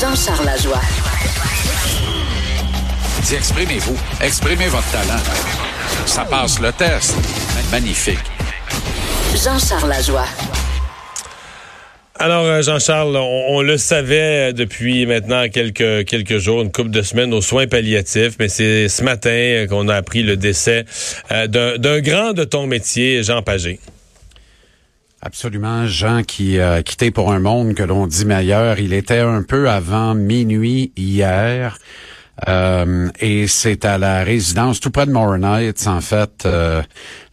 Jean-Charles Lajoie. Dis, exprimez-vous. Exprimez votre talent. Ça passe le test. Magnifique. Jean-Charles Lajoie. Alors, euh, Jean-Charles, on, on le savait depuis maintenant quelques, quelques jours, une couple de semaines aux soins palliatifs, mais c'est ce matin qu'on a appris le décès euh, d'un d'un grand de ton métier, Jean Pagé. Absolument, Jean qui a quitté pour un monde que l'on dit meilleur. Il était un peu avant minuit hier. Euh, et c'est à la résidence tout près de Morin Heights, en fait, euh,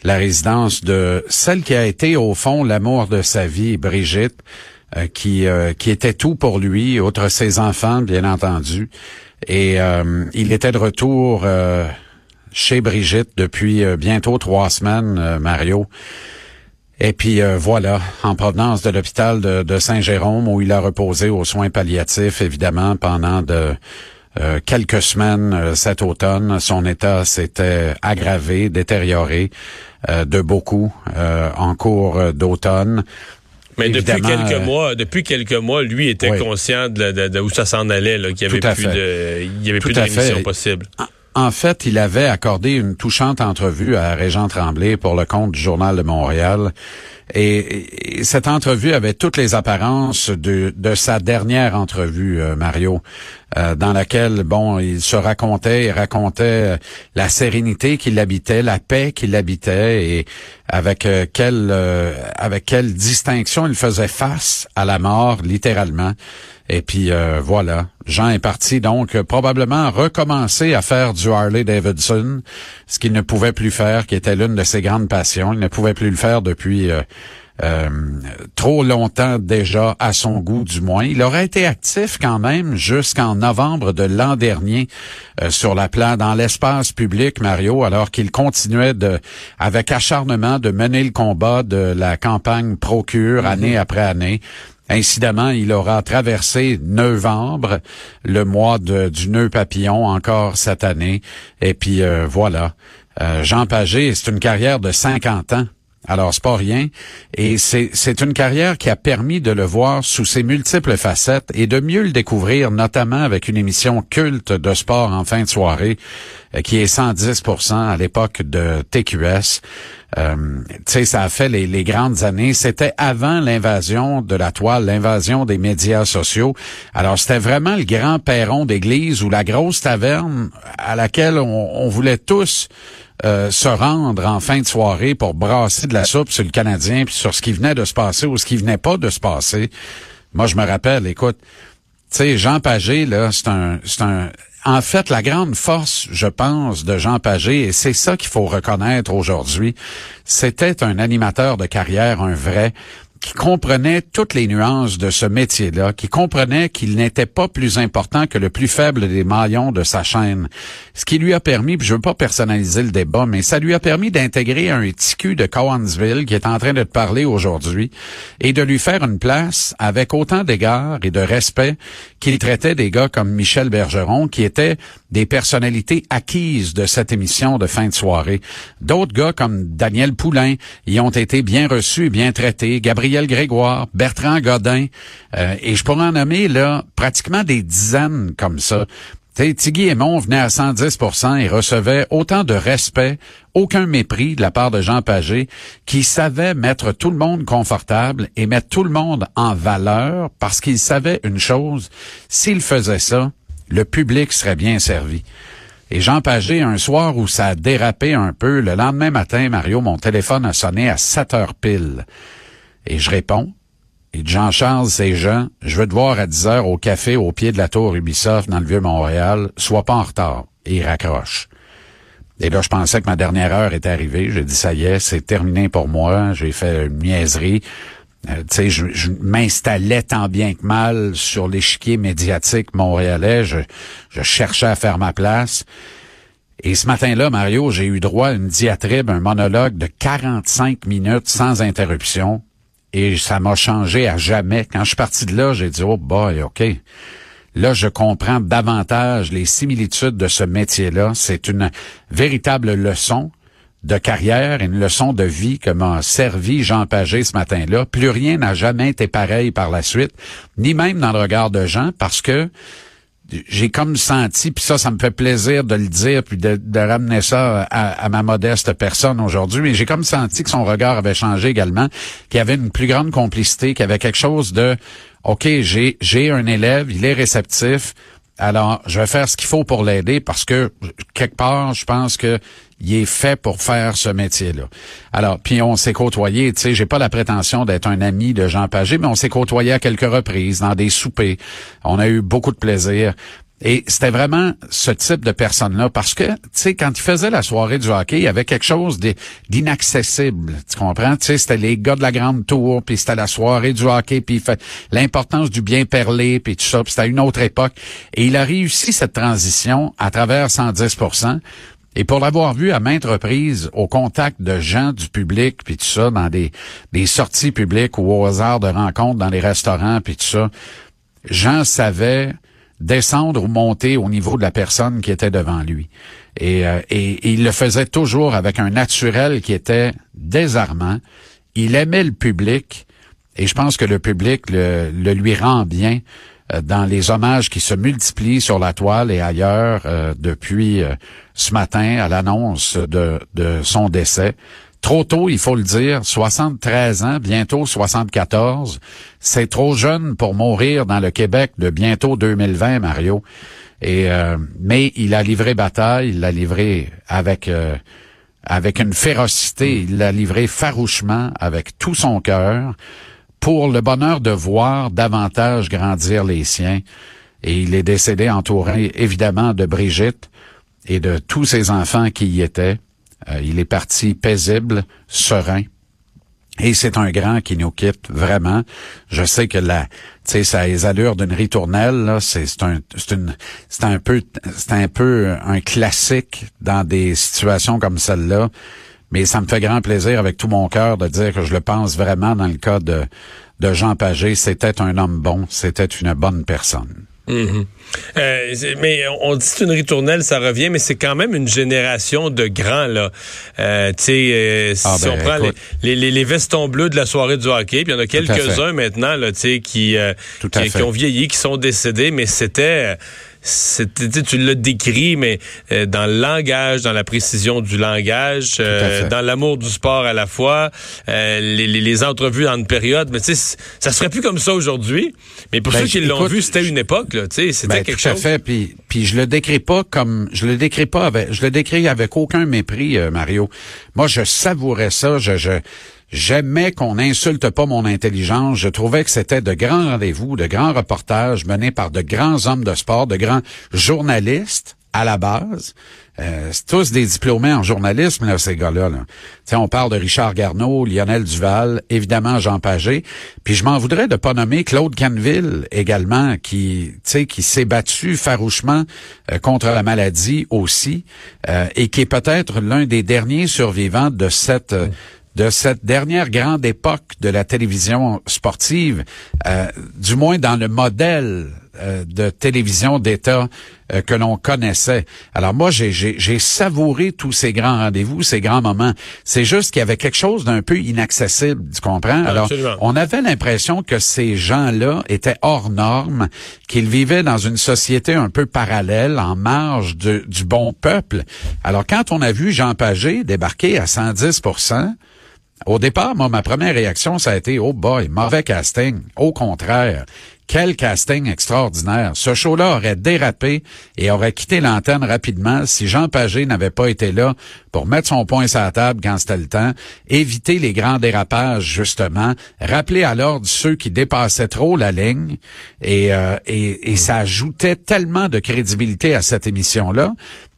la résidence de celle qui a été au fond l'amour de sa vie, Brigitte, euh, qui euh, qui était tout pour lui, outre ses enfants, bien entendu. Et euh, il était de retour chez Brigitte depuis bientôt trois semaines, Mario. Et puis voilà, en provenance de l'hôpital de, de Saint-Jérôme, où il a reposé aux soins palliatifs, évidemment, pendant de euh, quelques semaines euh, cet automne. Son état s'était aggravé, détérioré euh, de beaucoup en cours d'automne. Mais depuis quelques mois, depuis quelques mois, lui était conscient de, où ça s'en allait, qu'il y avait plus de, il y avait plus de rémission possible. En fait, il avait accordé une touchante entrevue à Régent Tremblay pour le compte du Journal de Montréal. Et, cette entrevue avait toutes les apparences de, sa dernière entrevue, euh, Mario, euh, dans laquelle, bon, il se racontait, il racontait euh, la sérénité qui l'habitait, la paix qui l'habitait et avec quelle, avec quelle distinction il faisait face à la mort, littéralement. Et puis voilà, Jean est parti donc probablement recommencer à faire du Harley Davidson, ce qu'il ne pouvait plus faire, qui était l'une de ses grandes passions. Il ne pouvait plus le faire depuis euh, trop longtemps déjà, à son goût du moins. Il aurait été actif quand même jusqu'en novembre de l'an dernier euh, sur la plan dans l'espace public, Mario, alors qu'il continuait de, avec acharnement de mener le combat de la campagne Procure mm-hmm. année après année. Incidemment, il aura traversé novembre, le mois du nœud papillon, encore cette année. Et puis euh, voilà. Jean Pagé, c'est une carrière de 50 ans. Alors, c'est pas rien. Et c'est une carrière qui a permis de le voir sous ses multiples facettes et de mieux le découvrir, notamment avec une émission culte de sport en fin de soirée, euh, qui est 110% à l'époque de TQS. Euh, tu sais, ça a fait les, les grandes années. C'était avant l'invasion de la toile, l'invasion des médias sociaux. Alors, c'était vraiment le grand perron d'église ou la grosse taverne à laquelle on, on voulait tous euh, se rendre en fin de soirée pour brasser de la soupe sur le Canadien puis sur ce qui venait de se passer ou ce qui venait pas de se passer. Moi, je me rappelle, écoute, tu sais, Jean Pagé, là, c'est un, c'est un, en fait, la grande force, je pense, de Jean Pagé, et c'est ça qu'il faut reconnaître aujourd'hui, c'était un animateur de carrière, un vrai qui comprenait toutes les nuances de ce métier-là, qui comprenait qu'il n'était pas plus important que le plus faible des maillons de sa chaîne. Ce qui lui a permis, puis je veux pas personnaliser le débat, mais ça lui a permis d'intégrer un TQ de Cowansville qui est en train de te parler aujourd'hui et de lui faire une place avec autant d'égard et de respect qu'il traitait des gars comme Michel Bergeron, qui étaient des personnalités acquises de cette émission de fin de soirée. D'autres gars comme Daniel Poulain y ont été bien reçus et bien traités. Gabriel Grégoire, Bertrand Godin, euh, et je pourrais en nommer là pratiquement des dizaines comme ça. T'sais, Tiggy Aymon venait à 110% et recevait autant de respect, aucun mépris de la part de Jean Pagé, qui savait mettre tout le monde confortable et mettre tout le monde en valeur parce qu'il savait une chose, s'il faisait ça, le public serait bien servi. Et Jean Pagé, un soir où ça a dérapé un peu, le lendemain matin, Mario, mon téléphone a sonné à 7 heures pile. Et je réponds. Et Jean-Charles, c'est Jean, je veux te voir à 10 heures au café au pied de la tour Ubisoft dans le Vieux-Montréal. Sois pas en retard. Et il raccroche. Et là, je pensais que ma dernière heure était arrivée. J'ai dit, ça y est, c'est terminé pour moi. J'ai fait une niaiserie. Euh, tu sais, je, m'installais tant bien que mal sur l'échiquier médiatique montréalais. Je, je cherchais à faire ma place. Et ce matin-là, Mario, j'ai eu droit à une diatribe, un monologue de 45 minutes sans interruption. Et ça m'a changé à jamais. Quand je suis parti de là, j'ai dit, oh boy, OK. Là, je comprends davantage les similitudes de ce métier-là. C'est une véritable leçon de carrière, une leçon de vie que m'a servi Jean Pagé ce matin-là. Plus rien n'a jamais été pareil par la suite, ni même dans le regard de Jean, parce que j'ai comme senti, puis ça, ça me fait plaisir de le dire, puis de, ramener ça à, ma modeste personne aujourd'hui, mais j'ai comme senti que son regard avait changé également, qu'il y avait une plus grande complicité, qu'il y avait quelque chose de, OK, j'ai, j'ai un élève, il est réceptif, alors je vais faire ce qu'il faut pour l'aider parce que, quelque part, je pense que il est fait pour faire ce métier-là. Alors, puis on s'est côtoyé, tu sais, j'ai pas la prétention d'être un ami de Jean Pagé, mais on s'est côtoyé à quelques reprises dans des soupers. On a eu beaucoup de plaisir. Et c'était vraiment ce type de personne-là parce que, tu sais, quand il faisait la soirée du hockey, il y avait quelque chose d'inaccessible. Tu comprends? Tu sais, c'était les gars de la grande tour, puis c'était la soirée du hockey, puis l'importance du bien perlé, puis tout ça. Puis c'était une autre époque. Et il a réussi cette transition à travers 110 et pour l'avoir vu à maintes reprises au contact de gens du public, puis tout ça, dans des, sorties publiques ou au hasard de rencontres dans les restaurants, puis tout ça, Jean savait descendre ou monter au niveau de la personne qui était devant lui. Et, euh, et, il le faisait toujours avec un naturel qui était désarmant. Il aimait le public et je pense que le public le lui rend bien. Euh, dans les hommages qui se multiplient sur la toile et ailleurs euh, depuis euh, ce matin à l'annonce de, son décès. Trop tôt, il faut le dire, 73 ans, bientôt 74. C'est trop jeune pour mourir dans le Québec de bientôt 2020, Mario. Et mais il a livré bataille, il l'a livré avec avec une férocité, il l'a livré farouchement avec tout son cœur pour le bonheur de voir davantage grandir les siens. Et il est décédé entouré évidemment de Brigitte et de tous ses enfants qui y étaient. Euh, il est parti paisible, serein. Et c'est un grand qui nous quitte vraiment. Je sais que la, tu sais, ça a les allures d'une ritournelle. C'est un, c'est une, c'est un peu, c'est un peu un classique dans des situations comme celle-là. Mais ça me fait grand plaisir avec tout mon cœur de dire que je le pense vraiment dans le cas de, de Jean Pagé. C'était un homme bon, c'était une bonne personne. Mm-hmm. Euh, mais on dit c'est une ritournelle, ça revient, mais c'est quand même une génération de grands là. Euh, tu sais, euh, si ah, ben, on prend les, les, les, vestons bleus de la soirée du hockey, puis il y en a quelques-uns maintenant là, tu sais, qui, qui, qui, ont vieilli, qui sont décédés, mais c'était tu l'as décrit, mais euh, dans le langage, dans la précision du langage, euh, dans l'amour du sport à la fois, euh, les, les, entrevues en une période. Mais tu sais, ça serait plus comme ça aujourd'hui. Mais pour ben, ceux qui l'ont vu, c'était une époque, là. Tu sais, c'était ben, quelque tout chose. À fait. Puis, puis je le décris pas comme, je le décris pas avec, je le décris avec aucun mépris, Mario. Moi, je savourais ça. Je, je J'aimais qu'on n'insulte pas mon intelligence. Je trouvais que c'était de grands rendez-vous, de grands reportages menés par de grands hommes de sport, de grands journalistes à la base. Euh, tous des diplômés en journalisme, là, ces gars-là. Là. On parle de Richard Garneau, Lionel Duval, évidemment Jean Pagé. Puis je m'en voudrais de pas nommer Claude Canville également, qui, qui s'est battu farouchement euh, contre la maladie aussi, euh, et qui est peut-être l'un des derniers survivants de cette de cette dernière grande époque de la télévision sportive, euh, du moins dans le modèle euh, de télévision d'État euh, que l'on connaissait. Alors moi, j'ai savouré tous ces grands rendez-vous, ces grands moments. C'est juste qu'il y avait quelque chose d'un peu inaccessible, tu comprends? Alors, on avait l'impression que ces gens-là étaient hors normes, qu'ils vivaient dans une société un peu parallèle, en marge du bon peuple. Alors, quand on a vu Jean Pagé débarquer à 110 au départ, moi, ma première réaction, ça a été, oh boy, mauvais casting. Au contraire, quel casting extraordinaire. Ce show-là aurait dérapé et aurait quitté l'antenne rapidement si Jean Pagé n'avait pas été là pour mettre son point sur la table quand c'était le temps, éviter les grands dérapages, justement, rappeler à l'ordre ceux qui dépassaient trop la ligne et, euh, et ça ajoutait tellement de crédibilité à cette émission-là.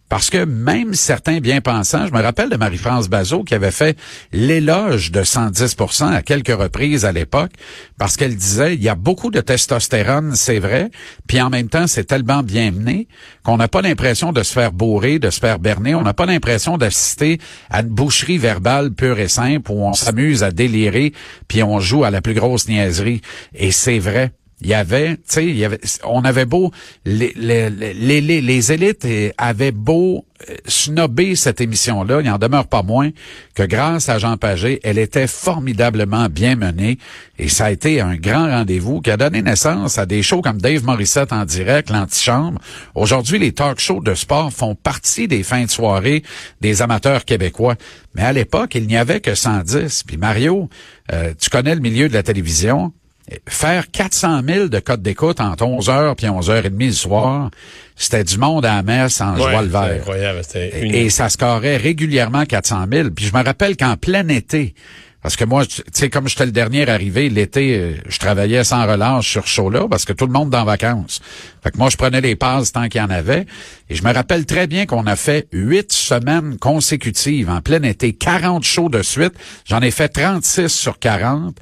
Parce que même certains bien-pensants, je me rappelle de Marie-France Bazot qui avait fait l'éloge de 110% à quelques reprises à l'époque, parce qu'elle disait, il y a beaucoup de testostérone, c'est vrai, puis en même temps, c'est tellement bien mené qu'on n'a pas l'impression de se faire bourrer, de se faire berner, on n'a pas l'impression d'assister à une boucherie verbale pure et simple où on s'amuse à délirer, puis on joue à la plus grosse niaiserie. Et c'est vrai. Il y avait, tu sais, on avait beau, les, les, les, élites avaient beau euh, snobber cette émission-là, il n'en demeure pas moins que grâce à Jean Pagé, elle était formidablement bien menée et ça a été un grand rendez-vous qui a donné naissance à des shows comme Dave Morissette en direct, l'antichambre. Aujourd'hui, les talk shows de sport font partie des fins de soirée des amateurs québécois. Mais à l'époque, il n'y avait que 110. Puis Mario, euh, tu connais le milieu de la télévision faire 400 000 de codes d'écoute entre 11h puis 11h30 le soir, c'était du monde à la messe en joie le vert. incroyable. Et, et ça scorait régulièrement 400 000. Puis je me rappelle qu'en plein été, parce que moi, tu sais, comme j'étais le dernier arrivé, l'été, euh, je travaillais sans relâche sur ce show-là parce que tout le monde est en vacances. Fait que moi, je prenais les passes tant qu'il y en avait. Et je me rappelle très bien qu'on a fait huit semaines consécutives en plein été, 40 shows de suite. J'en ai fait 36 sur 40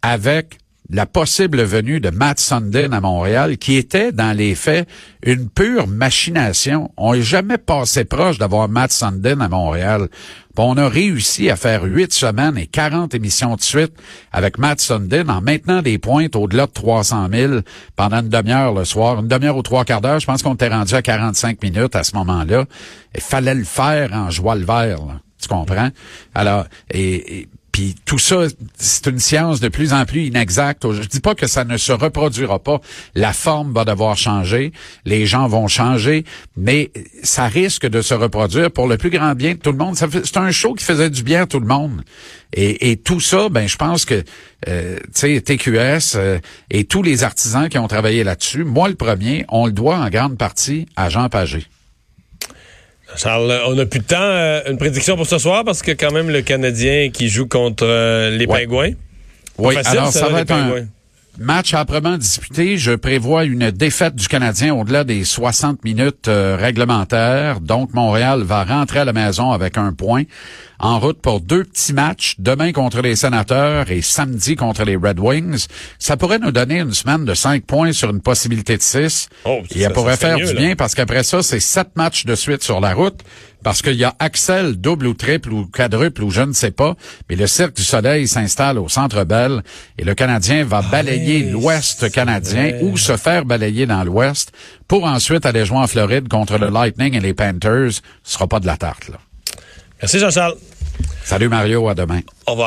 avec la possible venue de Matt Sundin à Montréal, qui était, dans les faits, une pure machination. On n'est jamais passé proche d'avoir Matt Sundin à Montréal. on a réussi à faire huit semaines et 40 émissions de suite avec Matt Sundin en maintenant des pointes au-delà de 300 000 pendant une demi-heure le soir. Une demi-heure ou trois quarts d'heure, je pense qu'on était rendu à 45 minutes à ce moment-là. Il fallait le faire en joie le vert, tu comprends? Alors, et puis tout ça, c'est une science de plus en plus inexacte. Je dis pas que ça ne se reproduira pas. La forme va devoir changer, les gens vont changer, mais ça risque de se reproduire pour le plus grand bien de tout le monde. C'est un show qui faisait du bien à tout le monde. Et, tout ça, ben je pense que euh, TQS euh, et tous les artisans qui ont travaillé là-dessus, moi le premier, on le doit en grande partie à Jean Pagé. Charles, on n'a plus de temps. Euh, une prédiction pour ce soir parce que quand même le Canadien qui joue contre euh, les Pingouins. Oui, alors ça, va être un match âprement disputé. Je prévois une défaite du Canadien au-delà des 60 minutes euh, réglementaires. Donc Montréal va rentrer à la maison avec un point en route pour deux petits matchs, demain contre les Sénateurs et samedi contre les Red Wings. Ça pourrait nous donner une semaine de cinq points sur une possibilité de six. Oh, et ça, pourrait faire du bien parce qu'après ça, c'est sept matchs de suite sur la route parce qu'il y a Axel double ou triple ou quadruple ou je ne sais pas, mais le Cirque du Soleil s'installe au Centre Bell et le Canadien va ah balayer l'Ouest canadien ou se faire balayer dans l'Ouest pour ensuite aller jouer en Floride contre le Lightning et les Panthers. Ce sera pas de la tarte, là. Merci Jean-Charles. Salut Mario, à demain. Au revoir.